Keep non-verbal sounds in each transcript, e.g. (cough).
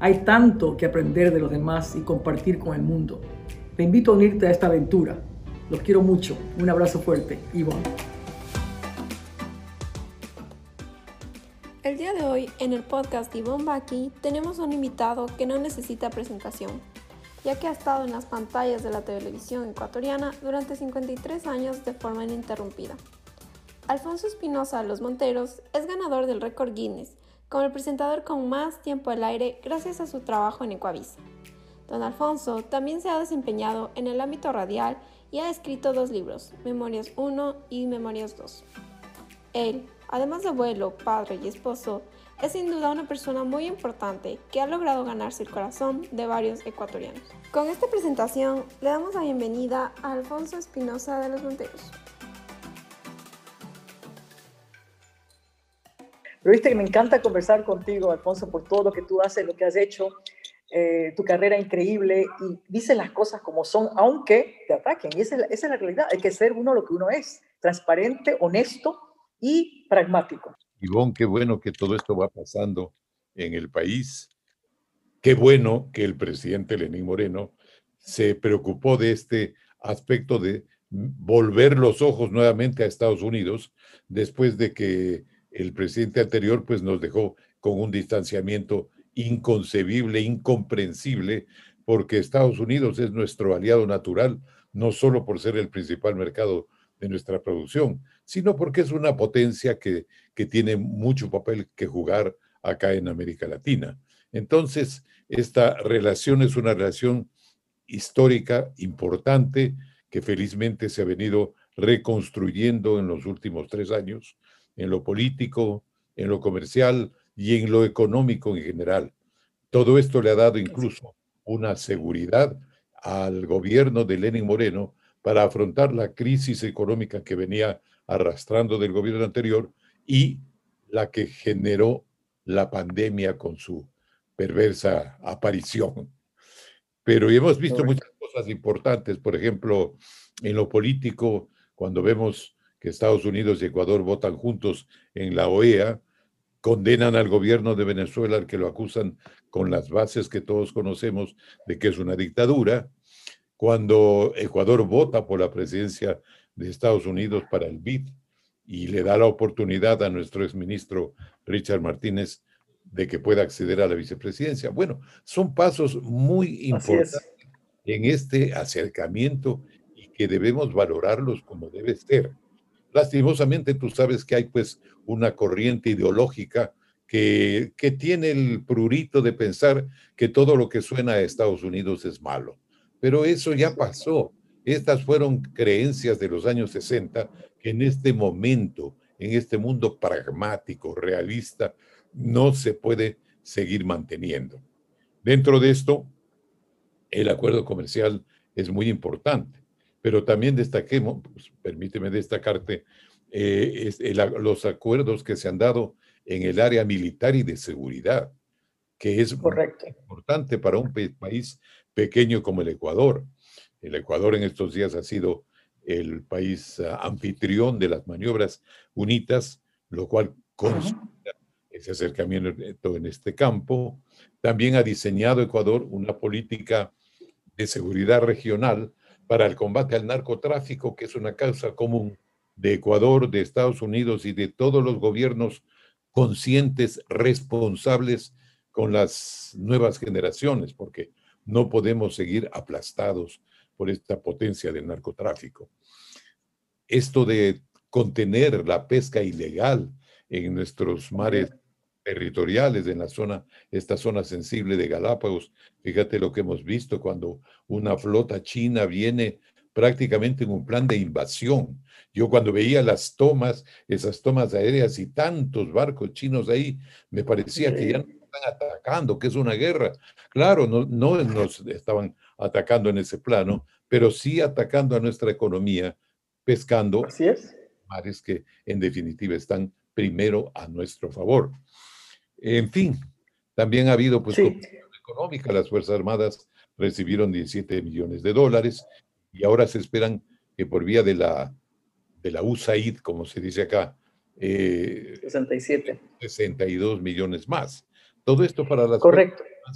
hay tanto que aprender de los demás y compartir con el mundo. Te invito a unirte a esta aventura. Los quiero mucho. Un abrazo fuerte. Ivonne. El día de hoy, en el podcast Ivonne Baki, tenemos un invitado que no necesita presentación, ya que ha estado en las pantallas de la televisión ecuatoriana durante 53 años de forma ininterrumpida. Alfonso Espinosa Los Monteros es ganador del récord Guinness como el presentador con más tiempo al aire gracias a su trabajo en Ecuavisa. Don Alfonso también se ha desempeñado en el ámbito radial y ha escrito dos libros, Memorias 1 y Memorias 2. Él, además de abuelo, padre y esposo, es sin duda una persona muy importante que ha logrado ganarse el corazón de varios ecuatorianos. Con esta presentación le damos la bienvenida a Alfonso Espinosa de los Monteros. Pero viste que me encanta conversar contigo, Alfonso, por todo lo que tú haces, lo que has hecho, eh, tu carrera increíble y dices las cosas como son, aunque te ataquen. Y esa es, la, realidad. Hay que ser uno lo que uno es, transparente, honesto y pragmático. Ivonne, qué bueno que todo esto va pasando en el país. Qué bueno que el presidente Lenín Moreno se preocupó de este aspecto de volver los ojos nuevamente a Estados Unidos después de que el presidente anterior pues nos dejó con un distanciamiento inconcebible, incomprensible, porque Estados Unidos es nuestro aliado natural, no solo por ser el principal mercado de nuestra producción, sino porque es una potencia que, que tiene mucho papel que jugar acá en América Latina. Entonces, esta relación es una relación histórica importante que felizmente se ha venido reconstruyendo en los últimos tres años en lo político, en lo comercial y en lo económico en general. Todo esto le ha dado incluso una seguridad al gobierno de Lenin Moreno para afrontar la crisis económica que venía arrastrando del gobierno anterior y la que generó la pandemia con su perversa aparición. Pero hemos visto muchas cosas importantes, por ejemplo, en lo político, cuando vemos que Estados Unidos y Ecuador votan juntos en la OEA, condenan al gobierno de Venezuela al que lo acusan con las bases que todos conocemos de que es una dictadura. Cuando Ecuador vota por la presidencia de Estados Unidos para el BID y le da la oportunidad a nuestro exministro Richard Martínez de que pueda acceder a la vicepresidencia. Bueno, son pasos muy importantes en este acercamiento y que debemos valorarlos como debe ser. Lastimosamente tú sabes que hay pues una corriente ideológica que, que tiene el prurito de pensar que todo lo que suena a Estados Unidos es malo. Pero eso ya pasó. Estas fueron creencias de los años 60 que en este momento, en este mundo pragmático, realista, no se puede seguir manteniendo. Dentro de esto, el acuerdo comercial es muy importante pero también destaquemos, pues, permíteme destacarte, eh, los acuerdos que se han dado en el área militar y de seguridad, que es Correcto. importante para un país pequeño como el Ecuador. El Ecuador en estos días ha sido el país ah, anfitrión de las maniobras unitas, lo cual consolida ese acercamiento en este campo. También ha diseñado Ecuador una política de seguridad regional para el combate al narcotráfico, que es una causa común de Ecuador, de Estados Unidos y de todos los gobiernos conscientes, responsables con las nuevas generaciones, porque no podemos seguir aplastados por esta potencia del narcotráfico. Esto de contener la pesca ilegal en nuestros mares territoriales en la zona, esta zona sensible de Galápagos. Fíjate lo que hemos visto cuando una flota china viene prácticamente en un plan de invasión. Yo cuando veía las tomas, esas tomas aéreas y tantos barcos chinos ahí, me parecía que ya no están atacando, que es una guerra. Claro, no, no nos estaban atacando en ese plano, pero sí atacando a nuestra economía, pescando Así es. mares que en definitiva están primero a nuestro favor. En fin, también ha habido pues Sí. económica, las Fuerzas Armadas recibieron 17 millones de dólares y ahora se esperan que por vía de la, de la USAID, como se dice acá, eh, 67. 62 millones más. Todo esto para las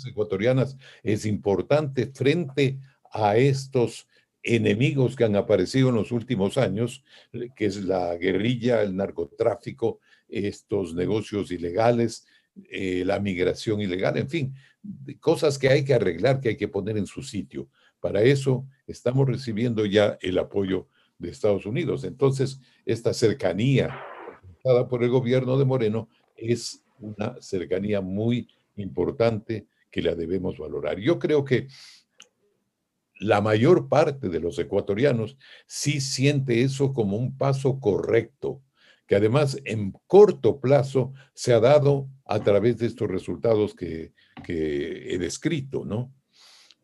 ecuatorianas es importante frente a estos enemigos que han aparecido en los últimos años, que es la guerrilla, el narcotráfico, estos negocios ilegales, eh, la migración ilegal, en fin, cosas que hay que arreglar, que hay que poner en su sitio. Para eso estamos recibiendo ya el apoyo de Estados Unidos. Entonces, esta cercanía dada por el gobierno de Moreno es una cercanía muy importante que la debemos valorar. Yo creo que la mayor parte de los ecuatorianos sí siente eso como un paso correcto, que además en corto plazo se ha dado a través de estos resultados que, que he descrito, ¿no?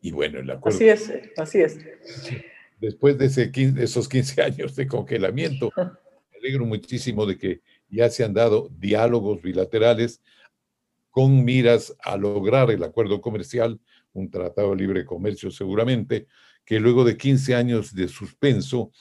Y bueno, el acuerdo Así es, así es. después de, ese 15 de esos 15 (laughs) años de congelamiento, me alegro muchísimo de que ya se han dado diálogos bilaterales con miras a lograr el acuerdo comercial, un tratado de libre comercio seguramente, que luego de 15 años de suspenso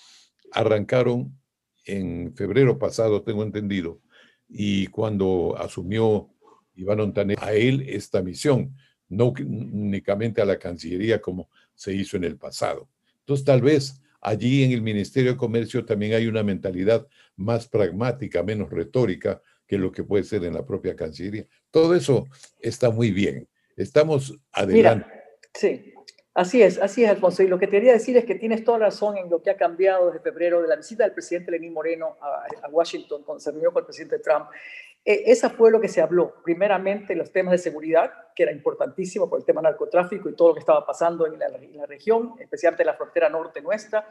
arrancaron en febrero pasado, tengo entendido, y cuando asumió Iván Ontaner a él esta misión, no únicamente a la Cancillería como se hizo en el pasado. Entonces, tal vez allí en el Ministerio de Comercio también hay una mentalidad más pragmática, menos retórica que lo que puede ser en la propia Cancillería. Todo eso está muy bien. Estamos adelante. Mira, sí, así es, así es, Alfonso. Y lo que te quería decir es que tienes toda razón en lo que ha cambiado desde febrero de la visita del presidente Lenín Moreno a, Washington cuando se reunió con el presidente Trump. Eh, esa fue lo que se habló. Primeramente, los temas de seguridad, que era importantísimo por el tema narcotráfico y todo lo que estaba pasando en la, la región, especialmente en la frontera norte nuestra.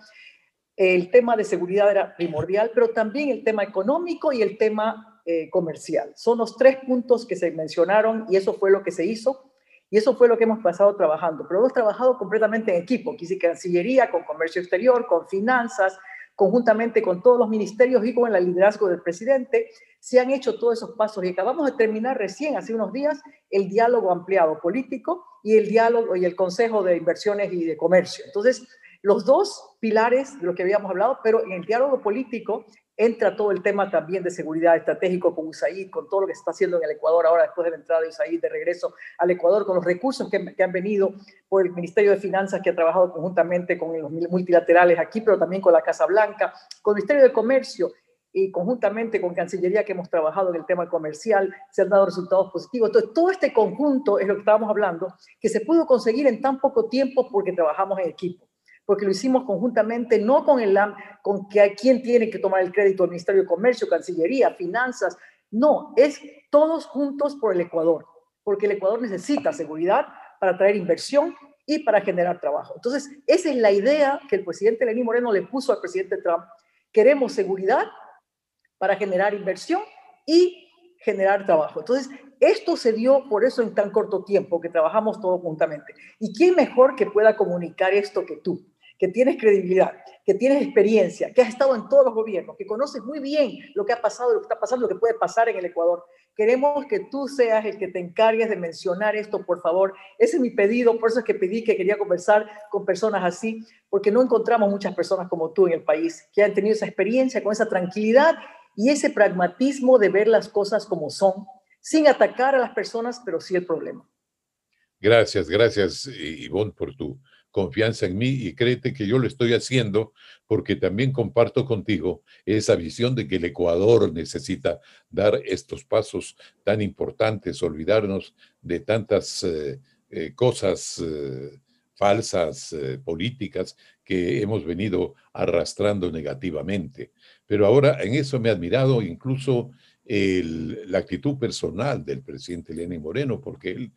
El tema de seguridad era primordial, pero también el tema económico y el tema eh, comercial. Son los tres puntos que se mencionaron y eso fue lo que se hizo. Y eso fue lo que hemos pasado trabajando. Pero hemos trabajado completamente en equipo, quise Cancillería, con Comercio Exterior, con Finanzas, conjuntamente con todos los ministerios y con el liderazgo del presidente, se han hecho todos esos pasos y acabamos de terminar recién, hace unos días, el diálogo ampliado político y el diálogo y el Consejo de Inversiones y de Comercio. Entonces, los dos pilares de lo que habíamos hablado, pero en el diálogo político entra todo el tema también de seguridad estratégico con USAID, con todo lo que se está haciendo en el Ecuador ahora después de la entrada de USAID de regreso al Ecuador, con los recursos que, han venido por el Ministerio de Finanzas que ha trabajado conjuntamente con los multilaterales aquí, pero también con la Casa Blanca, con el Ministerio de Comercio y conjuntamente con Cancillería que hemos trabajado en el tema comercial, se han dado resultados positivos. Entonces, todo este conjunto es lo que estábamos hablando, que se pudo conseguir en tan poco tiempo porque trabajamos en equipo porque lo hicimos conjuntamente, no con el con que hay quien tiene que tomar el crédito, el Ministerio de Comercio, Cancillería, Finanzas, no, es todos juntos por el Ecuador, porque el Ecuador necesita seguridad para traer inversión y para generar trabajo. Entonces, esa es la idea que el presidente Lenín Moreno le puso al presidente Trump. Queremos seguridad para generar inversión y generar trabajo. Entonces, esto se dio por eso en tan corto tiempo que trabajamos todos juntamente. ¿Y quién mejor que pueda comunicar esto que tú? Que tienes credibilidad, que tienes experiencia, que has estado en todos los gobiernos, que conoces muy bien lo que ha pasado, lo que está pasando, lo que puede pasar en el Ecuador. Queremos que tú seas el que te encargues de mencionar esto, por favor. Ese es mi pedido, por eso es que pedí que quería conversar con personas así, porque no encontramos muchas personas como tú en el país que han tenido esa experiencia, con esa tranquilidad y ese pragmatismo de ver las cosas como son, sin atacar a las personas, pero sí el problema. Gracias, gracias, Ivonne, por tu confianza en mí y créete que yo lo estoy haciendo porque también comparto contigo esa visión de que el Ecuador necesita dar estos pasos tan importantes, olvidarnos de tantas eh, eh, cosas eh, falsas, políticas que hemos venido arrastrando negativamente. Pero ahora en eso me ha admirado incluso la actitud personal del presidente Lenín Moreno, porque él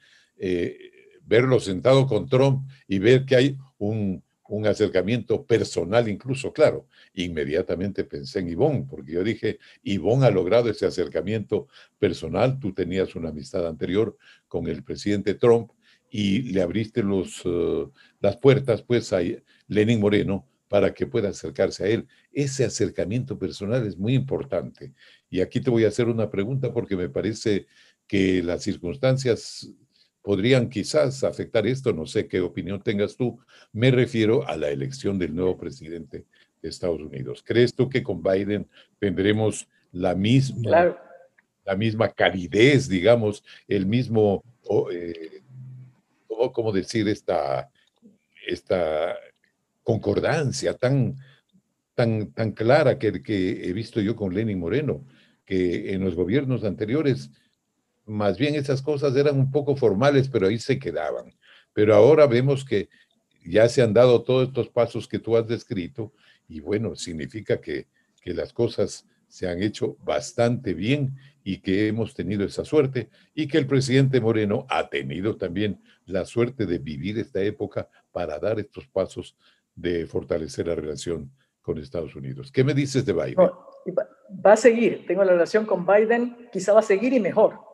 verlo sentado con Trump y ver que hay un, un acercamiento personal incluso, claro. Inmediatamente pensé en Ivonne, porque yo dije, Ivonne ha logrado ese acercamiento personal. Tú tenías una amistad anterior con el presidente Trump y le abriste los, eh, las puertas pues a Lenin Moreno para que pueda acercarse a él. Ese acercamiento personal es muy importante. Y aquí te voy a hacer una pregunta porque me parece que las circunstancias podrían quizás afectar esto, no sé qué opinión tengas tú. Me refiero a la elección del nuevo presidente de Estados Unidos. ¿Crees tú que con Biden tendremos la misma, la misma calidez, digamos, el mismo, eh, ¿cómo, decir esta, esta concordancia tan, tan, tan clara que, que he visto yo con Lenin Moreno, que en los gobiernos anteriores más bien esas cosas eran un poco formales, pero ahí se quedaban. Pero ahora vemos que ya se han dado todos estos pasos que tú has descrito y bueno, significa que, que las cosas se han hecho bastante bien y que hemos tenido esa suerte y que el presidente Moreno ha tenido también la suerte de vivir esta época para dar estos pasos de fortalecer la relación con Estados Unidos. ¿Qué me dices de Biden? va a seguir, tengo la relación con Biden, quizá va a seguir y mejor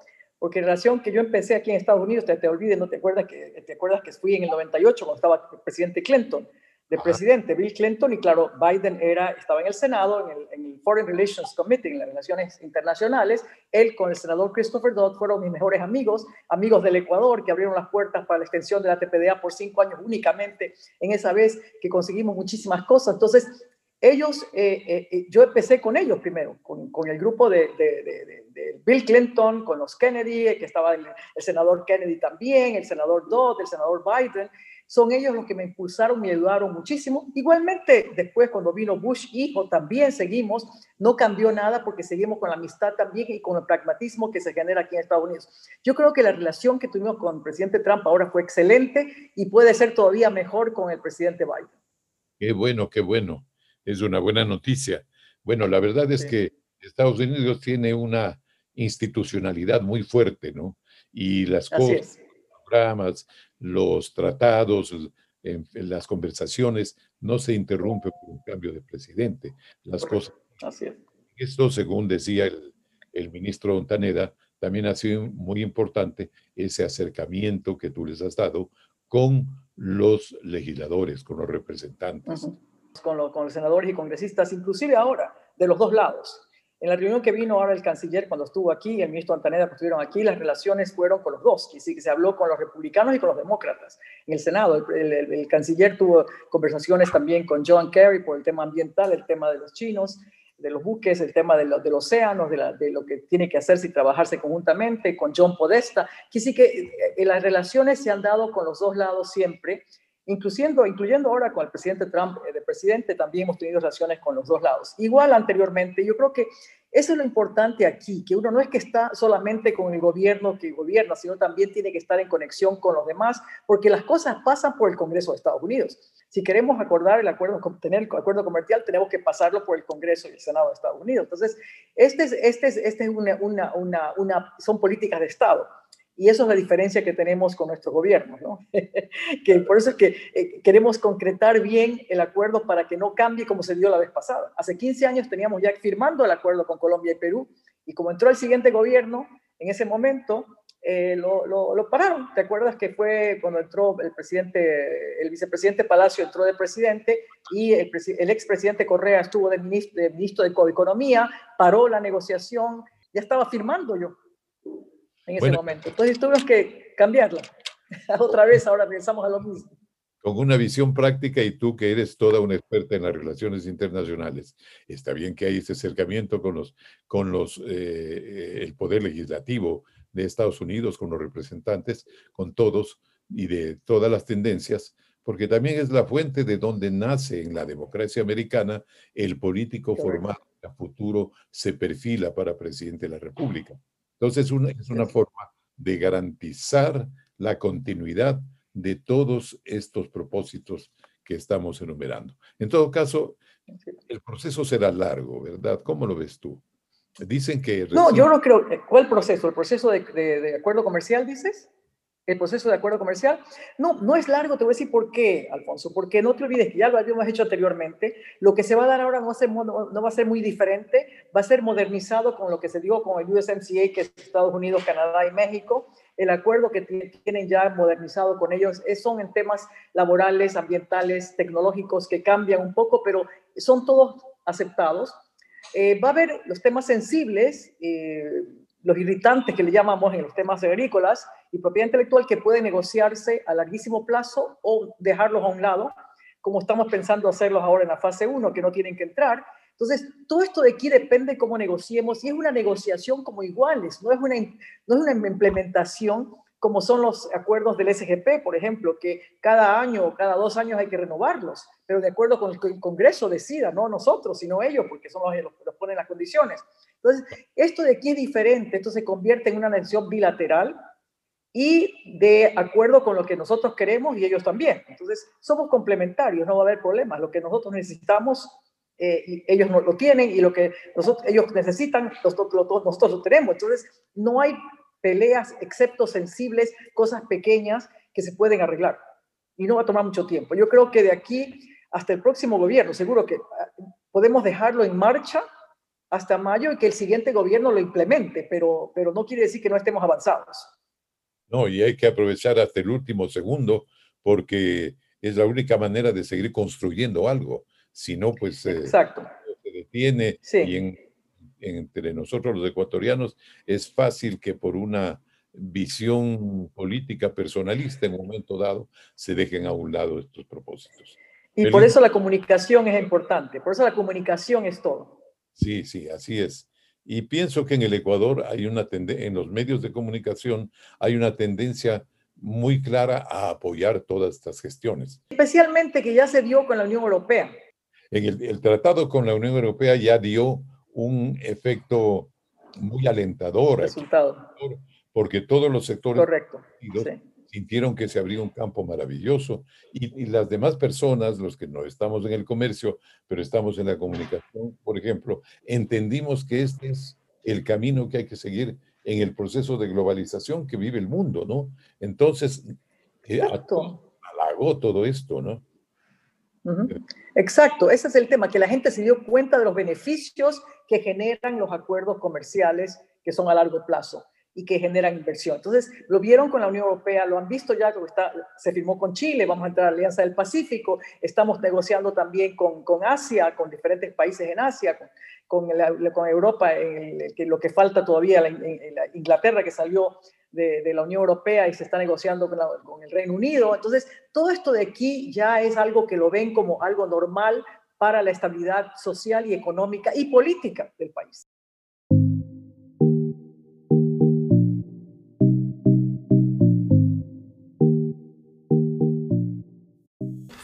porque en relación que yo empecé aquí en Estados Unidos, te, te olvides, no te acuerdas que te acuerdas que fui en el 98 cuando estaba el presidente Clinton, de presidente Bill Clinton y claro, Biden era estaba en el Senado en el, en el, Foreign Relations Committee, en las relaciones internacionales, él con el senador Christopher Dodd fueron mis mejores amigos, amigos del Ecuador que abrieron las puertas para la extensión de la TPDA por cinco años únicamente. En esa vez que conseguimos muchísimas cosas. Entonces, ellos, eh, eh, eh, yo empecé con ellos primero, con, el grupo de, Bill Clinton, con los Kennedy, que estaba el, senador Kennedy también, el senador Dodd, el senador Biden. Son ellos los que me impulsaron y ayudaron muchísimo. Igualmente, después cuando vino Bush hijo, también seguimos. No cambió nada porque seguimos con la amistad también y con el pragmatismo que se genera aquí en Estados Unidos. Yo creo que la relación que tuvimos con el presidente Trump ahora fue excelente y puede ser todavía mejor con el presidente Biden. Qué bueno, qué bueno es una buena noticia. Bueno, la verdad es que Estados Unidos tiene una institucionalidad muy fuerte, ¿no? Y las cosas, los programas, los tratados, en, las conversaciones no se interrumpen por un cambio de presidente. Las cosas. Así es. Esto, según decía el, el ministro Ontaneda, también ha sido muy importante ese acercamiento que tú les has dado con los legisladores, con los representantes con, los, los senadores y congresistas, inclusive ahora, de los dos lados. En la reunión que vino ahora el canciller cuando estuvo aquí, el ministro Antaneda que estuvieron aquí, las relaciones fueron con los dos, que se habló con los republicanos y con los demócratas. En el Senado, el, canciller tuvo conversaciones también con John Kerry por el tema ambiental, el tema de los chinos, de los buques, el tema de del océano, de, lo que tiene que hacerse y trabajarse conjuntamente, con John Podesta, que que eh, eh, las relaciones se han dado con los dos lados siempre incluyendo, incluyendo ahora con el presidente Trump eh, de presidente, también hemos tenido relaciones con los dos lados. Igual anteriormente, yo creo que eso es lo importante aquí, que uno no es que está solamente con el gobierno que gobierna, sino también tiene que estar en conexión con los demás, porque las cosas pasan por el Congreso de Estados Unidos. Si queremos acordar el acuerdo, tener el acuerdo comercial, tenemos que pasarlo por el Congreso y el Senado de Estados Unidos. Entonces, este es, este es, este es una, una, una, una, son políticas de Estado. Y eso es la diferencia que tenemos con nuestro gobierno, ¿no? (laughs) que por eso es que eh, queremos concretar bien el acuerdo para que no cambie como se dio la vez pasada. Hace 15 años teníamos ya firmando el acuerdo con Colombia y Perú, y como entró el siguiente gobierno, en ese momento eh, lo, lo, pararon. ¿Te acuerdas que fue cuando entró el presidente, el vicepresidente Palacio entró de presidente y el, el expresidente Correa estuvo de ministro, de ministro de Economía, paró la negociación, ya estaba firmando yo en ese momento. Entonces tuvimos que cambiarla. (laughs) Otra vez ahora regresamos a lo mismo. Con una visión práctica y tú que eres toda una experta en las relaciones internacionales, está bien que hay ese acercamiento con los, con los, eh, eh, el poder legislativo de Estados Unidos, con los representantes, con todos y de todas las tendencias, porque también es la fuente de donde nace en la democracia americana el político formal que a futuro se perfila para presidente de la República. Entonces, es una forma de garantizar la continuidad de todos estos propósitos que estamos enumerando. En todo caso, el proceso será largo, ¿verdad? ¿Cómo lo ves tú? Dicen que... No, yo no creo. ¿Cuál proceso? ¿El proceso de, de, acuerdo comercial, dices? El proceso de acuerdo comercial. No, no es largo, te voy a decir por qué, Alfonso, porque no te olvides que ya lo habíamos hecho anteriormente, lo que se va a dar ahora no va a ser, muy diferente, va a ser modernizado con lo que se dio con el USMCA, que es Estados Unidos, Canadá y México, el acuerdo que tienen ya modernizado con ellos son en temas laborales, ambientales, tecnológicos que cambian un poco, pero son todos aceptados. Eh, va a haber los temas sensibles, eh, los irritantes que le llamamos en los temas agrícolas y propiedad intelectual que pueden negociarse a larguísimo plazo o dejarlos a un lado, como estamos pensando hacerlos ahora en la fase 1, que no tienen que entrar. Entonces, todo esto de aquí depende cómo negociemos y es una negociación como iguales, no es una, no es una implementación como son los acuerdos del SGP, por ejemplo, que cada año o cada dos años hay que renovarlos, pero de acuerdo con que el Congreso decida, no nosotros, sino ellos, porque son los que los ponen las condiciones. Entonces, esto de aquí es diferente, esto se convierte en una nación bilateral y de acuerdo con lo que nosotros queremos y ellos también. Entonces, somos complementarios, no va a haber problemas. Lo que nosotros necesitamos, eh, ellos no lo tienen y lo que nosotros, ellos necesitan, nosotros, nosotros lo tenemos. Entonces, no hay peleas, excepto sensibles, cosas pequeñas que se pueden arreglar. Y no va a tomar mucho tiempo. Yo creo que de aquí hasta el próximo gobierno, seguro que ah, podemos dejarlo en marcha hasta mayo y que el siguiente gobierno lo implemente, pero, pero no quiere decir que no estemos avanzados. No, y hay que aprovechar hasta el último segundo porque es la única manera de seguir construyendo algo. Si no, pues eh, se detiene y entre nosotros los ecuatorianos es fácil que por una visión política personalista en un momento dado se dejen a un lado estos propósitos. Y por eso la comunicación es importante, por eso la comunicación es todo. Sí, sí, así es. Y pienso que en el Ecuador hay una tendencia, en los medios de comunicación hay una tendencia muy clara a apoyar todas estas gestiones. Especialmente que ya se dio con la Unión Europea. En el, tratado con la Unión Europea ya dio un efecto muy alentador. Resultado. Porque todos los sectores Correcto, sintieron que se abría un campo maravilloso y, las demás personas, los que no estamos en el comercio, pero estamos en la comunicación, por ejemplo, entendimos que este es el camino que hay que seguir en el proceso de globalización que vive el mundo, ¿no? Entonces, eh, halagó todo esto, ¿no? Exacto, ese es el tema, que la gente se dio cuenta de los beneficios que generan los acuerdos comerciales que son a largo plazo y que generan inversión. Entonces, lo vieron con la Unión Europea, lo han visto ya, se firmó con Chile, vamos a entrar a la Alianza del Pacífico, estamos negociando también con, Asia, con diferentes países en Asia, con, Europa, que lo que falta todavía, la, Inglaterra que salió de, de, la Unión Europea y se está negociando con, con el Reino Unido. Entonces, todo esto de aquí ya es algo que lo ven como algo normal para la estabilidad social y económica y política del país.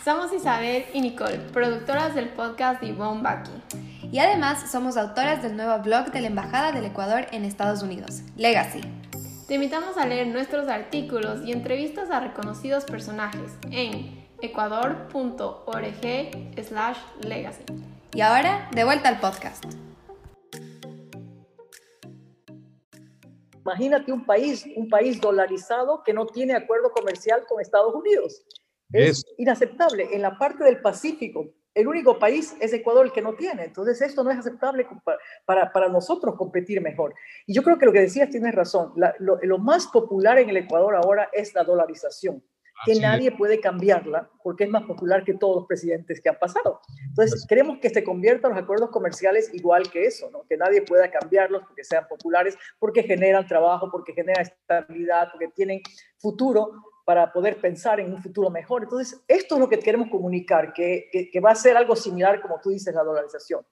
Somos Isabel y Nicole, productoras del podcast de Yvonne Baki. Y además somos autoras del nuevo blog de la Embajada del Ecuador en Estados Unidos, Legacy. Te invitamos a leer nuestros artículos y entrevistas a reconocidos personajes en ecuador.org/legacy. Y ahora, de vuelta al podcast. Imagínate un país, un país dolarizado que no tiene acuerdo comercial con Estados Unidos. Es, inaceptable. En la parte del Pacífico, el único país es Ecuador el que no tiene. Entonces, esto no es aceptable para, para, nosotros competir mejor. Y yo creo que lo que decías tienes razón. lo, más popular en el Ecuador ahora es la dolarización, que nadie puede cambiarla porque es más popular que todos los presidentes que han pasado. Entonces, queremos que se conviertan los acuerdos comerciales igual que eso, ¿no? que nadie pueda cambiarlos porque sean populares, porque generan trabajo, porque generan estabilidad, porque tienen futuro para poder pensar en un futuro mejor. Entonces, esto es lo que queremos comunicar, que, que, va a ser algo similar, como tú dices, la dolarización.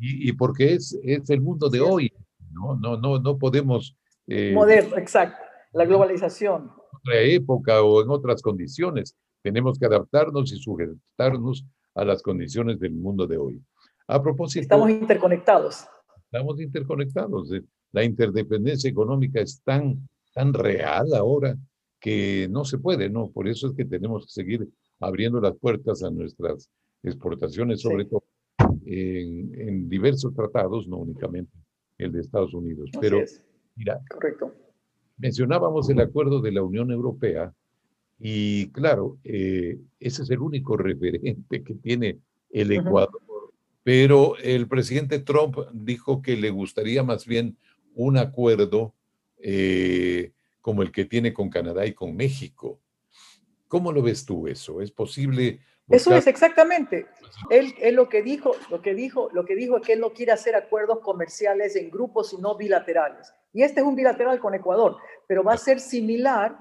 Y, y porque es, es, el mundo de hoy, ¿no? No, no, no podemos... Eh, Moderno, exacto, la globalización. En otra época o en otras condiciones. Tenemos que adaptarnos y sujetarnos a las condiciones del mundo de hoy. A propósito... Estamos interconectados. Estamos interconectados. La interdependencia económica es tan, tan real ahora que no se puede, ¿no? Por eso es que tenemos que seguir abriendo las puertas a nuestras exportaciones, sobre todo en, diversos tratados, no únicamente el de Estados Unidos. Pero, mira, correcto. mencionábamos el acuerdo de la Unión Europea y claro, eh, ese es el único (laughs) referente que tiene el Ecuador, pero el presidente Trump dijo que le gustaría más bien un acuerdo eh, como el que tiene con Canadá y con México. ¿Cómo lo ves tú eso? ¿Es posible? Eso es exactamente. Él, él, lo que dijo, lo que dijo, lo que dijo es que él no quiere hacer acuerdos comerciales en grupos y no bilaterales. Y este es un bilateral con Ecuador, pero va a ser similar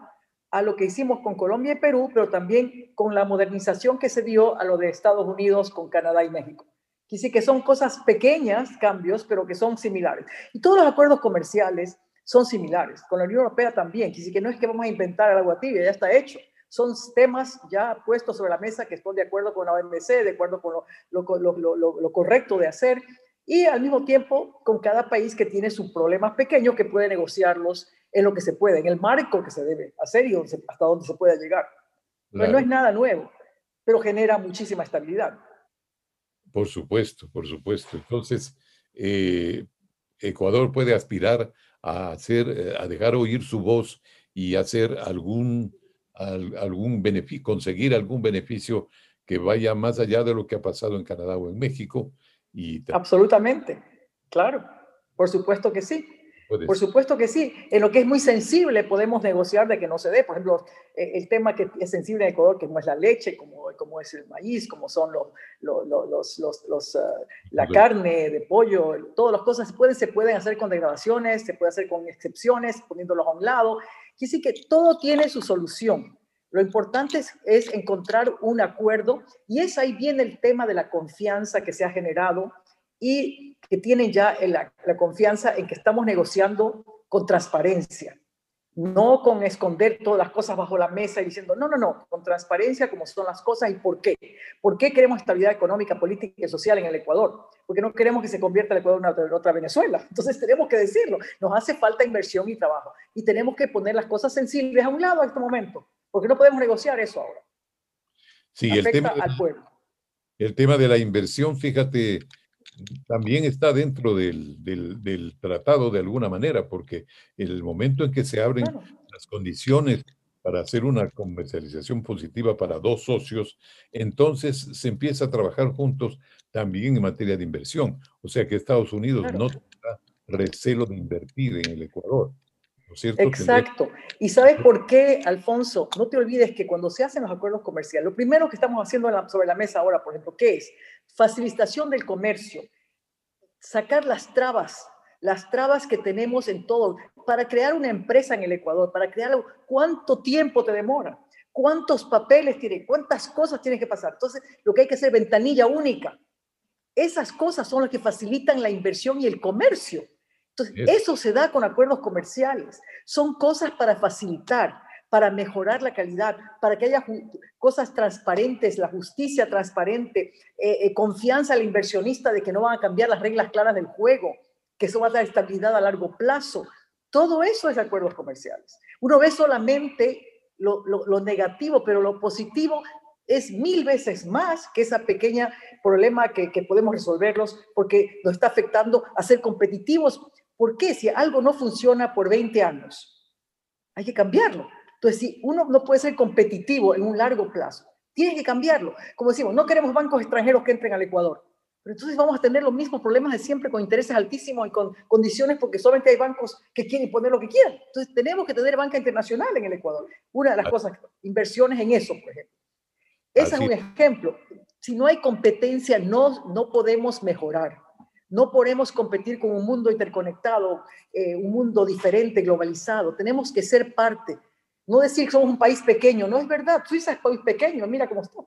a lo que hicimos con Colombia y Perú, pero también con la modernización que se dio a lo de Estados Unidos con Canadá y México. Quise que son cosas pequeñas, cambios, pero que son similares. Y todos los acuerdos comerciales son similares. Con la Unión Europea también. Quise que no es que vamos a inventar el agua tibia, ya está hecho. Son temas ya puestos sobre la mesa que estoy de acuerdo con la OMC, de acuerdo con lo, correcto de hacer. Y al mismo tiempo con cada país que tiene sus problemas pequeños que puede negociarlos en lo que se puede, en el marco que se debe hacer y hasta donde se pueda llegar. Pues no es nada nuevo, pero genera muchísima estabilidad. Por supuesto, por supuesto. Entonces, eh, Ecuador puede aspirar a hacer, eh, a dejar oír su voz y hacer algún, algún beneficio, conseguir algún beneficio que vaya más allá de lo que ha pasado en Canadá o en México. Y Absolutamente, claro, por supuesto que sí. Por supuesto que sí. En lo que es muy sensible podemos negociar de que no se dé. Por ejemplo, eh, el tema que es sensible en Ecuador, que como es la leche, como, como es el maíz, como son los, los, los, ah, la carne de pollo, todas las cosas se pueden, se pueden hacer con degradaciones, se puede hacer con excepciones, poniéndolos a un lado. Quiere decir que todo tiene su solución. Lo importante es, es encontrar un acuerdo y es ahí viene el tema de la confianza que se ha generado y que tienen ya la, confianza en que estamos negociando con transparencia, no con esconder todas las cosas bajo la mesa y diciendo, no, no, no, con transparencia como son las cosas y por qué. ¿Por qué queremos estabilidad económica, política y social en el Ecuador? Porque no queremos que se convierta el Ecuador en otra, Venezuela. Entonces tenemos que decirlo, nos hace falta inversión y trabajo y tenemos que poner las cosas sensibles a un lado en este momento, porque no podemos negociar eso ahora. Sí, el tema, al pueblo. el tema de la inversión, fíjate, también está dentro del, del, tratado de alguna manera, porque en el momento en que se abren las condiciones para hacer una comercialización positiva para dos socios, entonces se empieza a trabajar juntos también en materia de inversión. O sea que Estados Unidos no tendrá recelo de invertir en el Ecuador. ¿No es cierto? Exacto. ¿Y sabes por qué, Alfonso? No te olvides que cuando se hacen los acuerdos comerciales, lo primero que estamos haciendo sobre la mesa ahora, por ejemplo, ¿qué es? facilitación del comercio, sacar las trabas, las trabas que tenemos en todo, para crear una empresa en el Ecuador, para crear cuánto tiempo te demora, cuántos papeles tiene, cuántas cosas tienen que pasar. Entonces, lo que hay que hacer, ventanilla única. Esas cosas son las que facilitan la inversión y el comercio. Entonces, eso se da con acuerdos comerciales. Son cosas para facilitar para mejorar la calidad, para que haya cosas transparentes, la justicia transparente, eh, eh, confianza al inversionista de que no van a cambiar las reglas claras del juego, que eso va a dar estabilidad a largo plazo. Todo eso es acuerdos comerciales. Uno ve solamente lo, negativo, pero lo positivo es mil veces más que esa pequeña problema que, que podemos resolverlos porque nos está afectando a ser competitivos. ¿Por qué? Si algo no funciona por 20 años, hay que cambiarlo. Entonces, si uno no puede ser competitivo en un largo plazo, tiene que cambiarlo. Como decimos, no queremos bancos extranjeros que entren al Ecuador. Pero entonces vamos a tener los mismos problemas de siempre con intereses altísimos y con condiciones porque solamente hay bancos que quieren poner lo que quieran. Entonces tenemos que tener banca internacional en el Ecuador. Una de las cosas, inversiones en eso, por ejemplo. Ese es un ejemplo. Si no hay competencia, no, no podemos mejorar. No podemos competir con un mundo interconectado, eh, un mundo diferente, globalizado. Tenemos que ser parte no decir que somos un país pequeño, no es verdad. Suiza es un país pequeño, mira cómo está.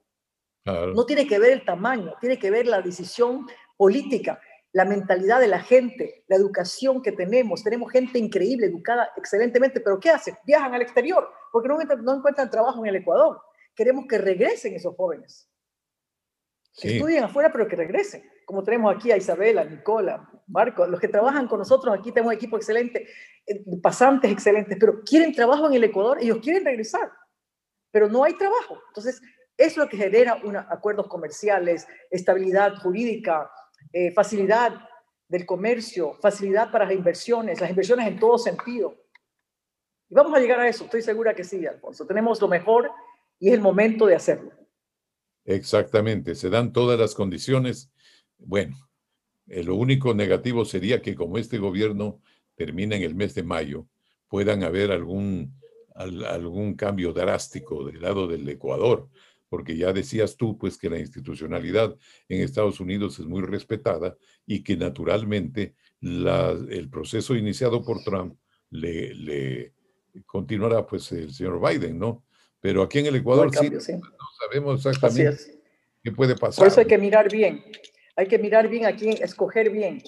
No tiene que ver el tamaño, tiene que ver la decisión política, la mentalidad de la gente, la educación que tenemos. Tenemos gente increíble, educada excelentemente, pero ¿qué hacen? Viajan al exterior porque no, no encuentran trabajo en el Ecuador. Queremos que regresen esos jóvenes. Que estudien afuera, pero que regresen. Como tenemos aquí a Isabela, Nicola, Marco, los que trabajan con nosotros, aquí tenemos equipo excelente, eh, pasantes excelentes, pero quieren trabajo en el Ecuador, ellos quieren regresar, pero no hay trabajo. Entonces, es lo que genera una, acuerdos comerciales, estabilidad jurídica, eh, facilidad del comercio, facilidad para las inversiones, las inversiones en todo sentido. Y vamos a llegar a eso, estoy segura que sí, Alfonso. Tenemos lo mejor y es el momento de hacerlo. Exactamente, se dan todas las condiciones. Bueno, eh, lo único negativo sería que como este gobierno termina en el mes de mayo, puedan haber algún, algún cambio drástico del lado del Ecuador, porque ya decías tú, pues que la institucionalidad en Estados Unidos es muy respetada y que naturalmente el proceso iniciado por Trump le, le, continuará pues el señor Biden, ¿no? Pero aquí en el Ecuador sí, no sabemos exactamente qué puede pasar. Por eso hay que mirar bien, hay que mirar bien a quién, escoger bien.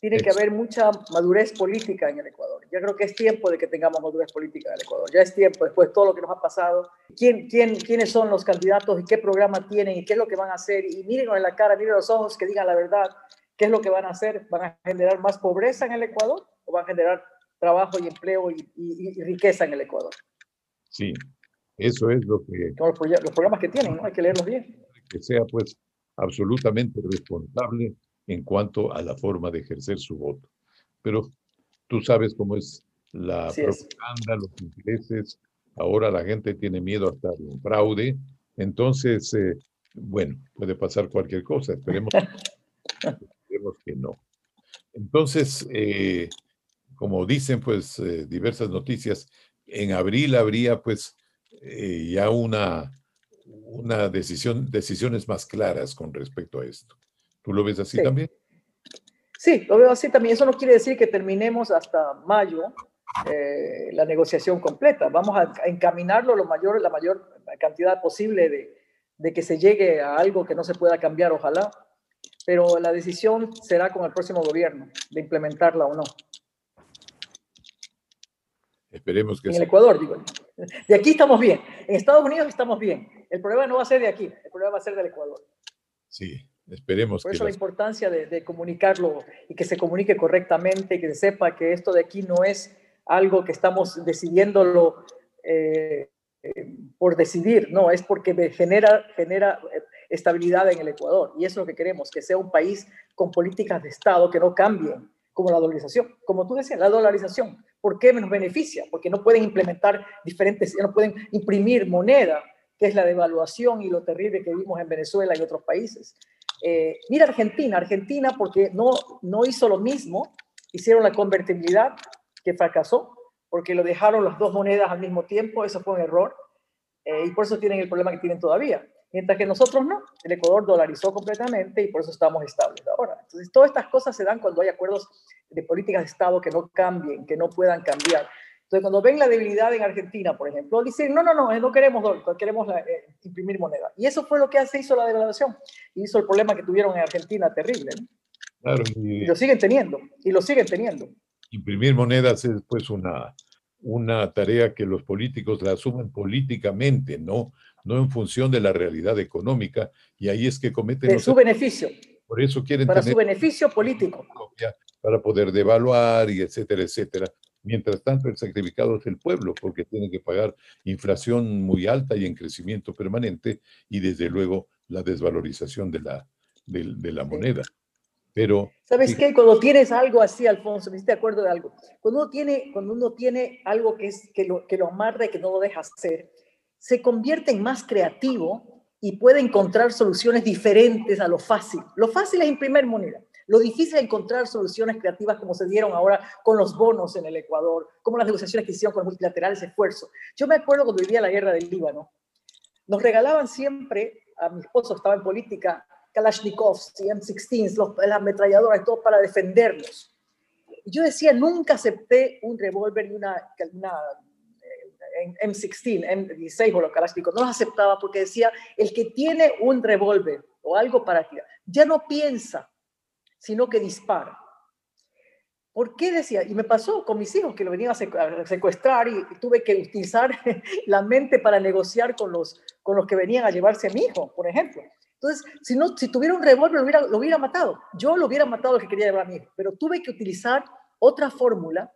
Tiene que haber mucha madurez política en el Ecuador. Yo creo que es tiempo de que tengamos madurez política en el Ecuador. Ya es tiempo, después de todo lo que nos ha pasado. ¿Quién, quién, ¿Quiénes son los candidatos y qué programa tienen y qué es lo que van a hacer? Y mírenos en la cara, miren los ojos, que digan la verdad. ¿Qué es lo que van a hacer? ¿Van a generar más pobreza en el Ecuador o van a generar trabajo y empleo y, riqueza en el Ecuador. Sí, eso es lo que... Los, programas que tienen, ¿no? Hay que leerlos bien. Que sea pues absolutamente responsable en cuanto a la forma de ejercer su voto. Pero tú sabes cómo es la propaganda, los intereses. Ahora la gente tiene miedo hasta de un fraude. Entonces, eh, bueno, puede pasar cualquier cosa. Esperemos, (laughs) esperemos que no. Entonces, eh, como dicen pues eh, diversas noticias, en abril habría pues ya una, una decisión, decisiones más claras con respecto a esto. ¿Tú lo ves así también? Sí, lo veo así también. Eso no quiere decir que terminemos hasta mayo eh, la negociación completa. Vamos a, encaminarlo lo mayor, la mayor cantidad posible de, de que se llegue a algo que no se pueda cambiar, ojalá. Pero la decisión será con el próximo gobierno de implementarla o no. Esperemos que En el Ecuador, digo. De aquí estamos bien. En Estados Unidos estamos bien. El problema no va a ser de aquí, el problema va a ser del Ecuador. Sí, esperemos. Por eso la importancia de, comunicarlo y que se comunique correctamente, que se sepa que esto de aquí no es algo que estamos decidiéndolo eh, eh, por decidir, no, es porque genera, genera eh, estabilidad en el Ecuador. Y eso es lo que queremos, que sea un país con políticas de Estado que no cambien, como la dolarización. Como tú decías, la dolarización ¿Por qué nos beneficia? Porque no pueden implementar diferentes, no pueden imprimir moneda, que es la devaluación y lo terrible que vimos en Venezuela y otros países. Eh, mira Argentina, Argentina porque no, no hizo lo mismo, hicieron la convertibilidad que fracasó, porque lo dejaron las dos monedas al mismo tiempo, eso fue un error, eh, y por eso tienen el problema que tienen todavía. Mientras que nosotros no, el Ecuador dolarizó completamente y por eso estamos estables ahora. Entonces, todas estas cosas se dan cuando hay acuerdos de políticas de Estado que no cambien, que no puedan cambiar. Entonces, cuando ven la debilidad en Argentina, por ejemplo, dicen, no, no, no, no queremos dólar, queremos eh, imprimir moneda. Y eso fue lo que se hizo la devaluación. Y hizo el problema que tuvieron en Argentina terrible. Claro, y, lo siguen teniendo, y lo siguen teniendo. Imprimir monedas es pues una, una tarea que los políticos la asumen políticamente, no, no en función de la realidad económica, y ahí es que cometen... De su beneficio. Por eso quieren Para su beneficio político para poder devaluar y etcétera, etcétera. Mientras tanto, el sacrificado es el pueblo, porque tiene que pagar inflación muy alta y en crecimiento permanente, y desde luego la desvalorización de la, de, la moneda. Pero, ¿Sabes qué? Cuando tienes algo así, Alfonso, me de acuerdo de algo. Cuando uno tiene, cuando uno tiene algo que, es, que, lo, que lo amarra y que no lo deja hacer, se convierte en más creativo y puede encontrar soluciones diferentes a lo fácil. Lo fácil es imprimir moneda. Lo difícil es encontrar soluciones creativas como se dieron ahora con los bonos en el Ecuador, como las negociaciones que hicieron con los multilaterales esfuerzo. Yo me acuerdo cuando vivía la guerra del Líbano, nos regalaban siempre, a mi esposo estaba en política, Kalashnikovs y M16, las ametralladoras, todo para defendernos. Yo decía, nunca acepté un revólver y una, una M16, M16 o los Kalashnikov, no los aceptaba porque decía, el que tiene un revólver o algo para tirar, ya no piensa, sino que dispara. ¿Por qué decía? Y me pasó con mis hijos que lo venían a secuestrar y, tuve que utilizar (laughs) la mente para negociar con los, con los que venían a llevarse a mi hijo, por ejemplo. Entonces, si, no, si tuviera un revólver, lo hubiera, lo hubiera matado. Yo lo hubiera matado el que quería llevar a mi hijo, pero tuve que utilizar otra fórmula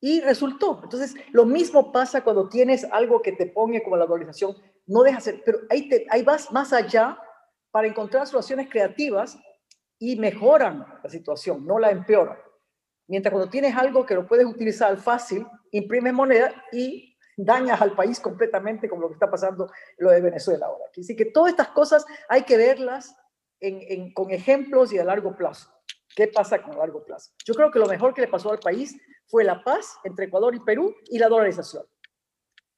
y resultó. Entonces, lo mismo pasa cuando tienes algo que te pone como la dolarización. No dejas ser, pero ahí, te, ahí vas más allá para encontrar soluciones creativas y mejoran la situación, no la empeoran. Mientras cuando tienes algo que lo puedes utilizar fácil, imprimes moneda y dañas al país completamente como lo que está pasando lo de Venezuela ahora. Así que todas estas cosas hay que verlas con ejemplos y a largo plazo. ¿Qué pasa con largo plazo? Yo creo que lo mejor que le pasó al país fue la paz entre Ecuador y Perú y la dolarización,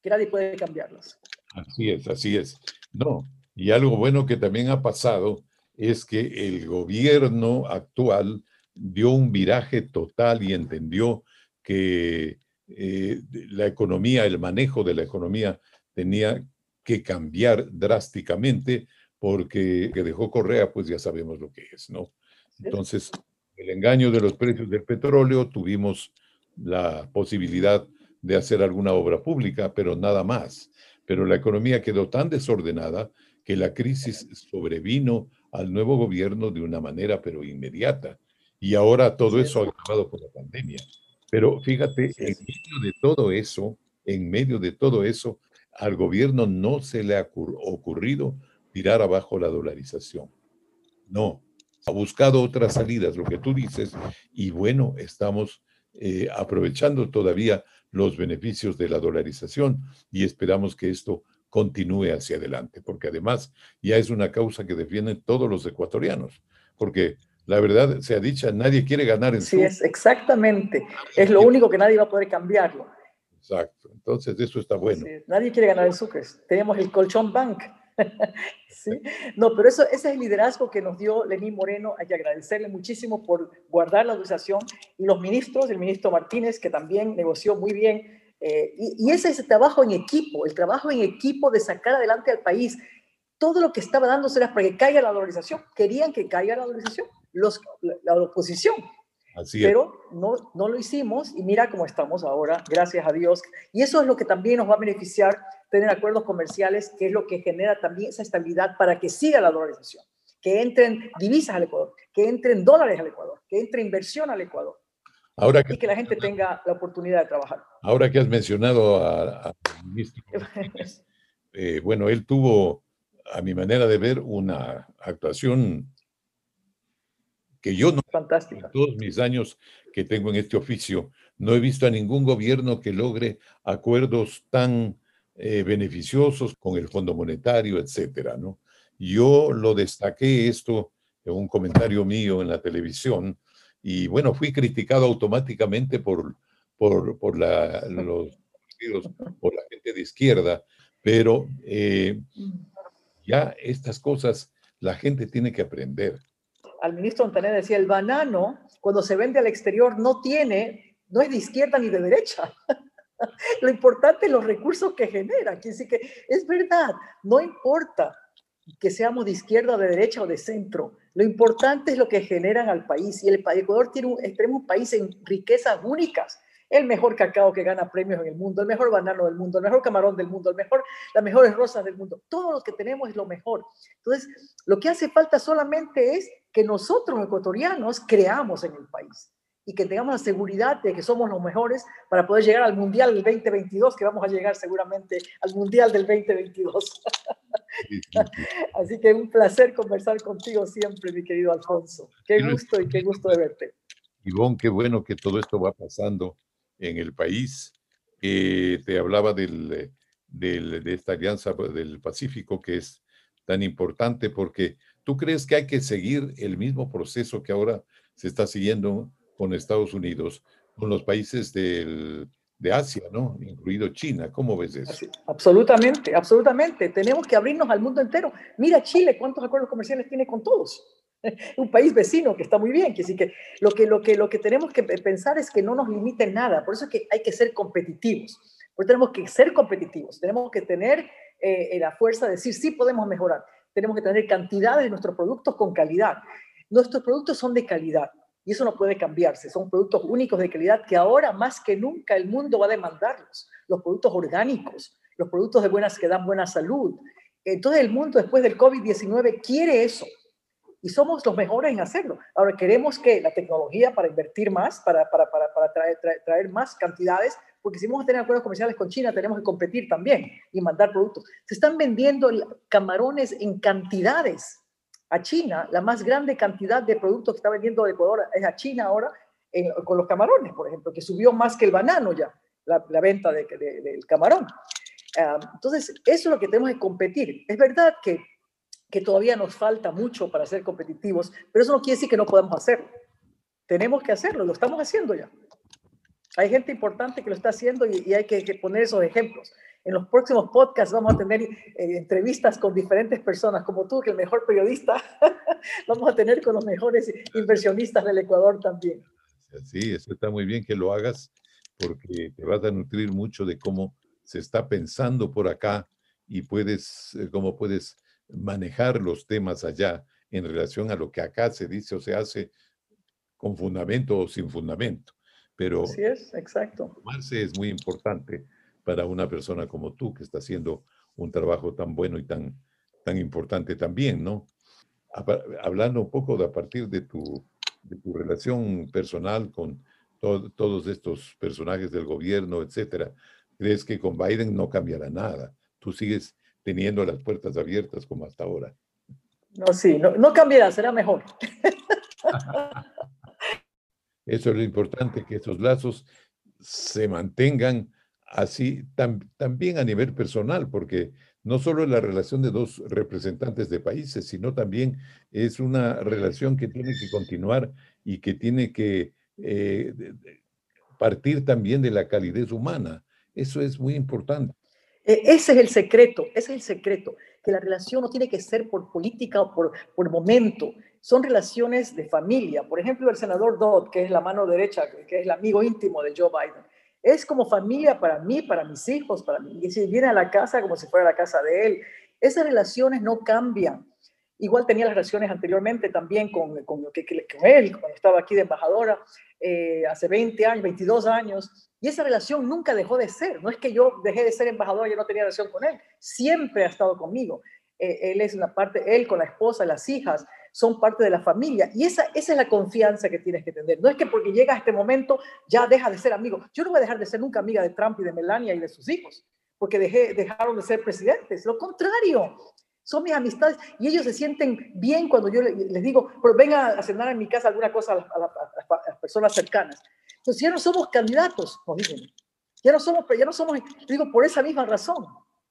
que nadie puede cambiarlas. Así es, así es. No, y algo bueno que también ha pasado es que el gobierno actual dio un viraje total y entendió que eh, la economía, el manejo de la economía tenía que cambiar drásticamente porque que dejó Correa, pues ya sabemos lo que es, ¿no? Entonces, el engaño de los precios del petróleo, tuvimos la posibilidad de hacer alguna obra pública, pero nada más. Pero la economía quedó tan desordenada que la crisis sobrevino al nuevo gobierno de una manera, pero inmediata. Y ahora todo eso agravado por la pandemia. Pero fíjate, en medio de todo eso, en medio de todo eso, al gobierno no se le ha ocurrido tirar abajo la dolarización. No, ha buscado otras salidas, lo que tú dices, y bueno, estamos eh, aprovechando todavía los beneficios de la dolarización y esperamos que esto continúe hacia adelante, porque además ya es una causa que defienden todos los ecuatorianos, porque la verdad sea dicha, nadie quiere ganar en Sí, es exactamente. Es lo único que nadie va a poder cambiarlo. Exacto. Entonces, eso está bueno. nadie quiere ganar en Sucres. Tenemos el Colchón Bank. (laughs) ¿Sí? No, pero eso, ese es el liderazgo que nos dio Lenín Moreno. Hay que agradecerle muchísimo por guardar la organización y los ministros, el ministro Martínez, que también negoció muy bien. Eh, y, y, ese es el trabajo en equipo, el trabajo en equipo de sacar adelante al país. Todo lo que estaba dándose era para que caiga la dolarización. Querían que caiga la dolarización los, la, oposición. Así Pero no, no lo hicimos y mira cómo estamos ahora, gracias a Dios. Y eso es lo que también nos va a beneficiar tener acuerdos comerciales, que es lo que genera también esa estabilidad para que siga la dolarización, que entren divisas al Ecuador, que entren dólares al Ecuador, que entre inversión al Ecuador. Ahora que, y que la gente tenga la oportunidad de trabajar. Ahora que has mencionado al ministro, (laughs) eh, bueno, él tuvo, a mi manera de ver, una actuación que yo no, en todos mis años que tengo en este oficio, no he visto a ningún gobierno que logre acuerdos tan eh, beneficiosos con el Fondo Monetario, etcétera, ¿no? Yo lo destaqué esto en un comentario mío en la televisión y bueno, fui criticado automáticamente por, por, por la, los por la gente de izquierda, pero eh, ya estas cosas la gente tiene que aprender al ministro Montaner decía, el banano, cuando se vende al exterior, no tiene, no es de izquierda ni de derecha. (laughs) Lo importante es los recursos que genera. Así que es verdad, no importa que seamos de izquierda, de derecha o de centro. Lo importante es lo que generan al país. Y el Ecuador tiene un, tenemos un país en riquezas únicas el mejor cacao que gana premios en el mundo, el mejor banano del mundo, el mejor camarón del mundo, el mejor, las mejores rosas del mundo. Todo lo que tenemos es lo mejor. Entonces, lo que hace falta solamente es que nosotros ecuatorianos creamos en el país y que tengamos la seguridad de que somos los mejores para poder llegar al Mundial del 2022, que vamos a llegar seguramente al Mundial del 2022. Así que un placer conversar contigo siempre, mi querido Alfonso. Qué gusto y qué gusto de verte. Ivonne, qué bueno que todo esto va pasando en el país. Eh, te hablaba del, del, de esta alianza del Pacífico que es tan importante porque tú crees que hay que seguir el mismo proceso que ahora se está siguiendo con Estados Unidos, con los países del, de Asia, ¿no? Incluido China. ¿Cómo ves eso? absolutamente, absolutamente. Tenemos que abrirnos al mundo entero. Mira Chile, ¿cuántos acuerdos comerciales tiene con todos? (laughs) un país vecino que está muy bien, que sí que lo que, lo que lo que tenemos que pensar es que no nos limite nada, por eso es que hay que ser competitivos, por tenemos que ser competitivos, tenemos que tener eh, la fuerza de decir sí podemos mejorar, tenemos que tener cantidades de nuestros productos con calidad. Nuestros productos son de calidad y eso no puede cambiarse, son productos únicos de calidad que ahora más que nunca el mundo va a demandarlos, los productos orgánicos, los productos de buenas que dan buena salud. Entonces el mundo después del COVID-19 quiere eso y somos los mejores en hacerlo. Ahora queremos que la tecnología para invertir más, para, para, para, para traer, traer, más cantidades, porque si vamos a tener acuerdos comerciales con China, tenemos que competir también y mandar productos. Se están vendiendo camarones en cantidades a China. La más grande cantidad de productos que está vendiendo Ecuador es a China ahora. con los camarones, por ejemplo, que subió más que el banano ya, la, venta del camarón. Ah, entonces, eso es lo que tenemos que competir. Es verdad que, que todavía nos falta mucho para ser competitivos, pero eso no quiere decir que no podamos hacerlo. Tenemos que hacerlo, lo estamos haciendo ya. Hay gente importante que lo está haciendo y, hay que, poner esos ejemplos. En los próximos podcasts vamos a tener eh, entrevistas con diferentes personas, como tú, que el mejor periodista, (laughs) vamos a tener con los mejores inversionistas del Ecuador también. Sí, eso está muy bien que lo hagas porque te vas a nutrir mucho de cómo se está pensando por acá y puedes, eh, cómo puedes manejar los temas allá en relación a lo que acá se dice o se hace con fundamento o sin fundamento. Pero Así es, exacto. Tomarse es muy importante para una persona como tú que está haciendo un trabajo tan bueno y tan, tan importante también, ¿no? Hablando un poco de a partir de tu, de tu relación personal con todos estos personajes del gobierno, etcétera, ¿crees que con Biden no cambiará nada? Tú sigues teniendo las puertas abiertas como hasta ahora. No, sí, no, no cambiará, será mejor. (laughs) Eso es lo importante, que esos lazos se mantengan así también a nivel personal, porque no solo es la relación de dos representantes de países, sino también es una relación que tiene que continuar y que tiene que eh, partir también de la calidez humana. Eso es muy importante. E, ese es el secreto, ese es el secreto, que la relación no tiene que ser por política o por, por momento, son relaciones de familia. Por ejemplo, el senador Dodd, que es la mano derecha, que es el amigo íntimo de Joe Biden, es como familia para mí, para mis hijos, para mí. Y si viene a la casa como si fuera la casa de él. Esas relaciones no cambian. Igual tenía las relaciones anteriormente también con, con, él, cuando estaba aquí de embajadora, eh, hace 20 años, 22 años. Y esa relación nunca dejó de ser. No es que yo dejé de ser embajadora y no tenía relación con él. Siempre ha estado conmigo. Eh, él es una parte, él con la esposa, las hijas, son parte de la familia. Y esa, esa es la confianza que tienes que tener. No es que porque llega a este momento ya deja de ser amigo. Yo no voy a dejar de ser nunca amiga de Trump y de Melania y de sus hijos, porque dejé, dejaron de ser presidentes. Lo contrario, son mis amistades y ellos se sienten bien cuando yo les digo, pero venga a cenar en mi casa alguna cosa a, las personas cercanas. Entonces ya no somos candidatos, nos dicen. Ya no somos, ya no somos, digo, por esa misma razón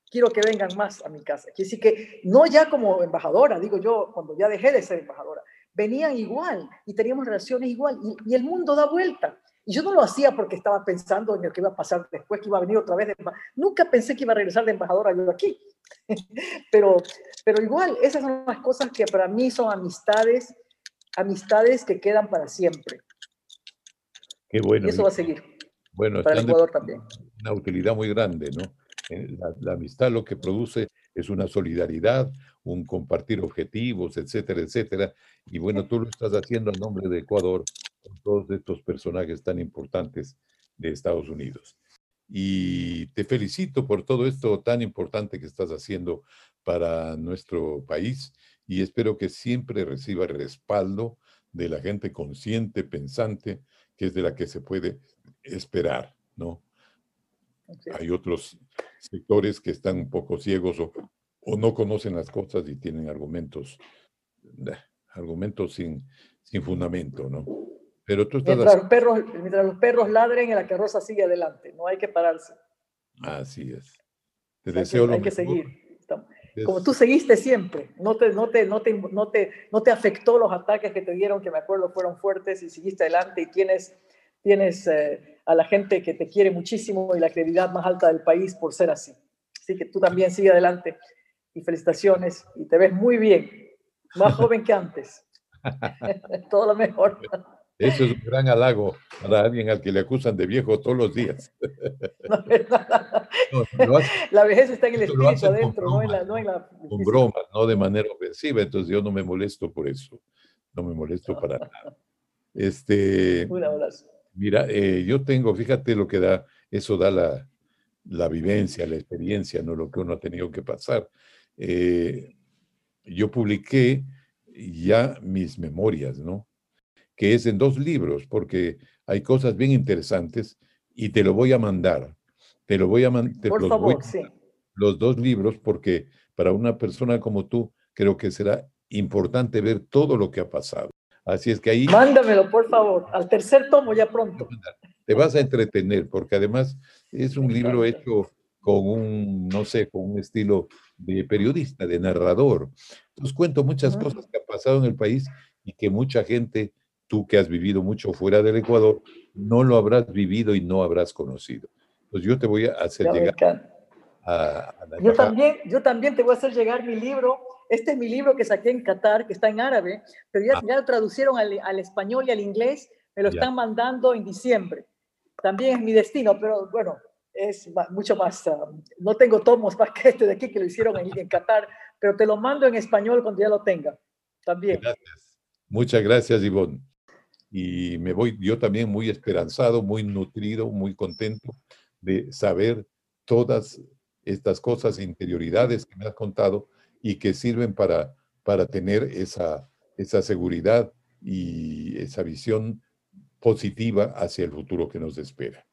quiero que vengan más a mi casa. Quiere decir que no ya como embajadora, digo yo, cuando ya dejé de ser embajadora, venían igual y teníamos relaciones igual y, el mundo da vuelta. Y yo no lo hacía porque estaba pensando en lo que iba a pasar después, que iba a venir otra vez. De, nunca pensé que iba a regresar de embajadora yo aquí. (laughs) pero, pero igual, esas son las cosas que para mí son amistades, amistades que quedan para siempre. Qué bueno. Y eso va a seguir. Bueno, para el Ecuador también. Una utilidad muy grande, ¿no? Eh, la, amistad lo que produce es una solidaridad, un compartir objetivos, etcétera, etcétera. Y bueno, tú lo estás haciendo a nombre de Ecuador con todos estos personajes tan importantes de Estados Unidos. Y te felicito por todo esto tan importante que estás haciendo para nuestro país y espero que siempre reciba el respaldo de la gente consciente, pensante, que es de la que se puede esperar, ¿no? Hay otros sectores que están un poco ciegos o, no conocen las cosas y tienen argumentos, argumentos sin, sin fundamento, ¿no? Pero tú estás... Mientras, los perros, mientras los perros ladren, la carroza sigue adelante, no hay que pararse. Así es. Te deseo hay lo que seguir. Como tú seguiste siempre, no te, no, te, no, te, no, te, no te afectó los ataques que te dieron, que me acuerdo fueron fuertes, y seguiste adelante y tienes, tienes eh, a la gente que te quiere muchísimo y la credibilidad más alta del país por ser así. Así que tú también sigue adelante y felicitaciones y te ves muy bien, más (laughs) joven que antes. (laughs) Todo lo mejor. Eso es un gran halago para alguien al que le acusan de viejo todos los días. (laughs) la vejez está en el espíritu adentro, no en la... No en la con bromas, no de manera ofensiva, entonces yo no me molesto por eso. No me molesto para nada. Este, un abrazo. Mira, eh, yo tengo, fíjate lo que da, eso da la, la, vivencia, la experiencia, ¿no? Lo que uno ha tenido que pasar. Eh, yo publiqué ya mis memorias, ¿no? Que es en dos libros, porque hay cosas bien interesantes y te lo voy a mandar. Te lo voy a mandar. Por favor, sí. Los dos libros, porque para una persona como tú, creo que será importante ver todo lo que ha pasado. Así es que ahí... Mándamelo, por favor, al tercer tomo ya pronto. Te vas a entretener, porque además es un libro hecho con un, no sé, con un estilo de periodista, de narrador. Entonces cuento muchas cosas que han pasado en el país y que mucha gente, tú que has vivido mucho fuera del Ecuador, no lo habrás vivido y no habrás conocido. Entonces yo te voy a hacer llegar a, yo también, yo también te voy a hacer llegar mi libro. Este es mi libro que saqué en Qatar, que está en árabe, pero ya, ah. lo traducieron al, español y al inglés. Me lo están mandando en diciembre. También es mi destino, pero bueno, es mucho más, ah, no tengo tomos más que este de aquí que lo hicieron en, en, Qatar, pero te lo mando en español cuando ya lo tenga. También. Gracias. Muchas gracias, Ivonne. Y me voy yo también muy esperanzado, muy nutrido, muy contento de saber todas estas cosas, interioridades que me has contado y que sirven para, para tener esa, esa seguridad y esa visión positiva hacia el futuro que nos espera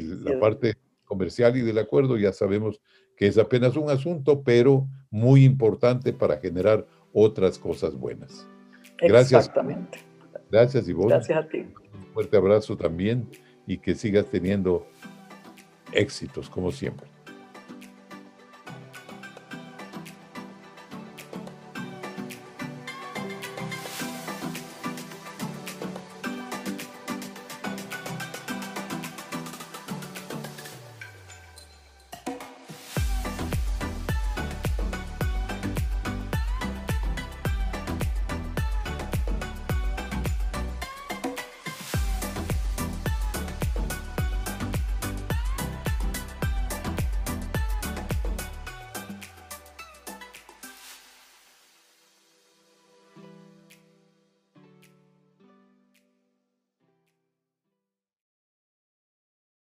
la parte comercial y del acuerdo ya sabemos que es apenas un asunto, pero muy importante para generar otras cosas buenas. Gracias. Exactamente. Gracias, Ivonne. Gracias a ti. Un fuerte abrazo también y que sigas teniendo éxitos como siempre.